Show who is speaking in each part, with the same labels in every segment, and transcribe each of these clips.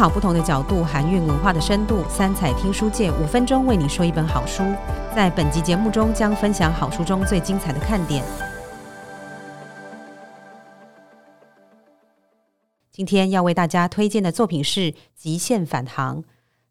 Speaker 1: 考不同的角度，含蕴文化的深度。三彩听书界五分钟为你说一本好书，在本集节目中将分享好书中最精彩的看点。今天要为大家推荐的作品是《极限返航》，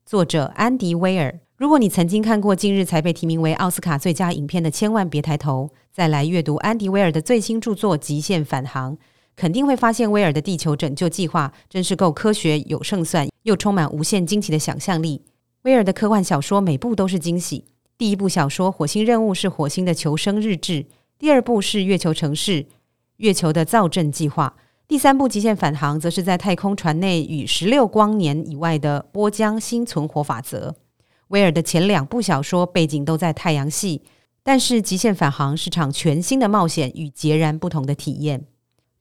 Speaker 1: 作者安迪威尔。如果你曾经看过近日才被提名为奥斯卡最佳影片的《千万别抬头》，再来阅读安迪威尔的最新著作《极限返航》，肯定会发现威尔的地球拯救计划真是够科学、有胜算，又充满无限惊奇的想象力。威尔的科幻小说每部都是惊喜。第一部小说《火星任务》是火星的求生日志，第二部是月球城市、月球的造镇计划，第三部《极限返航》则是在太空船内与十六光年以外的波江新存活法则。威尔的前两部小说背景都在太阳系，但是《极限返航》是场全新的冒险与截然不同的体验。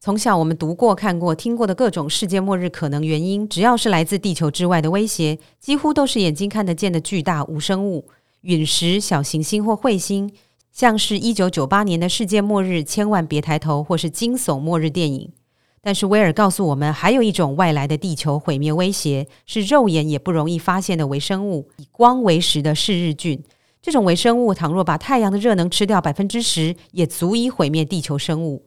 Speaker 1: 从小我们读过、看过、听过的各种世界末日可能原因，只要是来自地球之外的威胁，几乎都是眼睛看得见的巨大无生物、陨石、小行星或彗星，像是一九九八年的世界末日，千万别抬头，或是惊悚末日电影。但是威尔告诉我们，还有一种外来的地球毁灭威胁，是肉眼也不容易发现的微生物，以光为食的嗜日菌。这种微生物倘若把太阳的热能吃掉百分之十，也足以毁灭地球生物。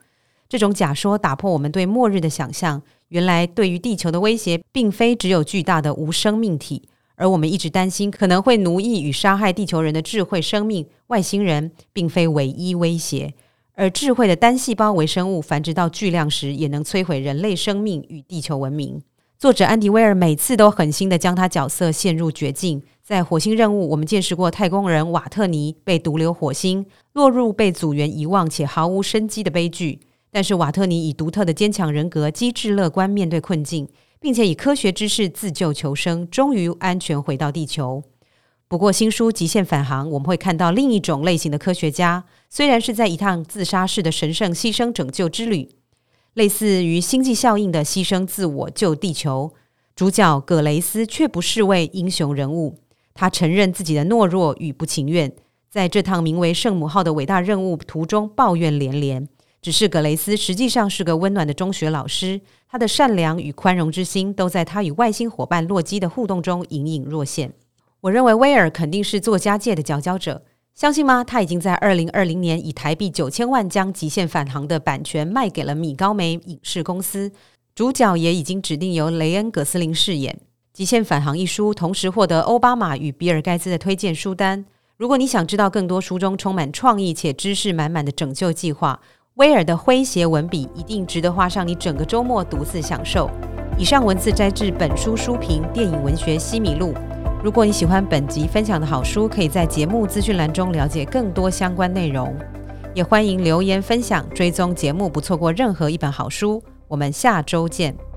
Speaker 1: 这种假说打破我们对末日的想象。原来，对于地球的威胁，并非只有巨大的无生命体，而我们一直担心可能会奴役与杀害地球人的智慧生命——外星人，并非唯一威胁。而智慧的单细胞微生物繁殖到巨量时，也能摧毁人类生命与地球文明。作者安迪威尔每次都狠心的将他角色陷入绝境。在火星任务，我们见识过太空人瓦特尼被毒瘤火星，落入被组员遗忘且毫无生机的悲剧。但是瓦特尼以独特的坚强人格，机智乐观面对困境，并且以科学知识自救求生，终于安全回到地球。不过，新书《极限返航》，我们会看到另一种类型的科学家，虽然是在一趟自杀式的神圣牺牲拯救之旅，类似于星际效应的牺牲自我救地球。主角葛雷斯却不是位英雄人物，他承认自己的懦弱与不情愿，在这趟名为“圣母号”的伟大任务途中抱怨连连。只是葛雷斯实际上是个温暖的中学老师，他的善良与宽容之心都在他与外星伙伴洛基的互动中隐隐若现。我认为威尔肯定是作家界的佼佼者，相信吗？他已经在二零二零年以台币九千万将《极限返航》的版权卖给了米高梅影视公司，主角也已经指定由雷恩·葛斯林饰演。《极限返航》一书同时获得奥巴马与比尔·盖茨的推荐书单。如果你想知道更多书中充满创意且知识满满的拯救计划，威尔的诙谐文笔一定值得花上你整个周末独自享受。以上文字摘自本书书评《电影文学西米露》。如果你喜欢本集分享的好书，可以在节目资讯栏中了解更多相关内容。也欢迎留言分享、追踪节目，不错过任何一本好书。我们下周见。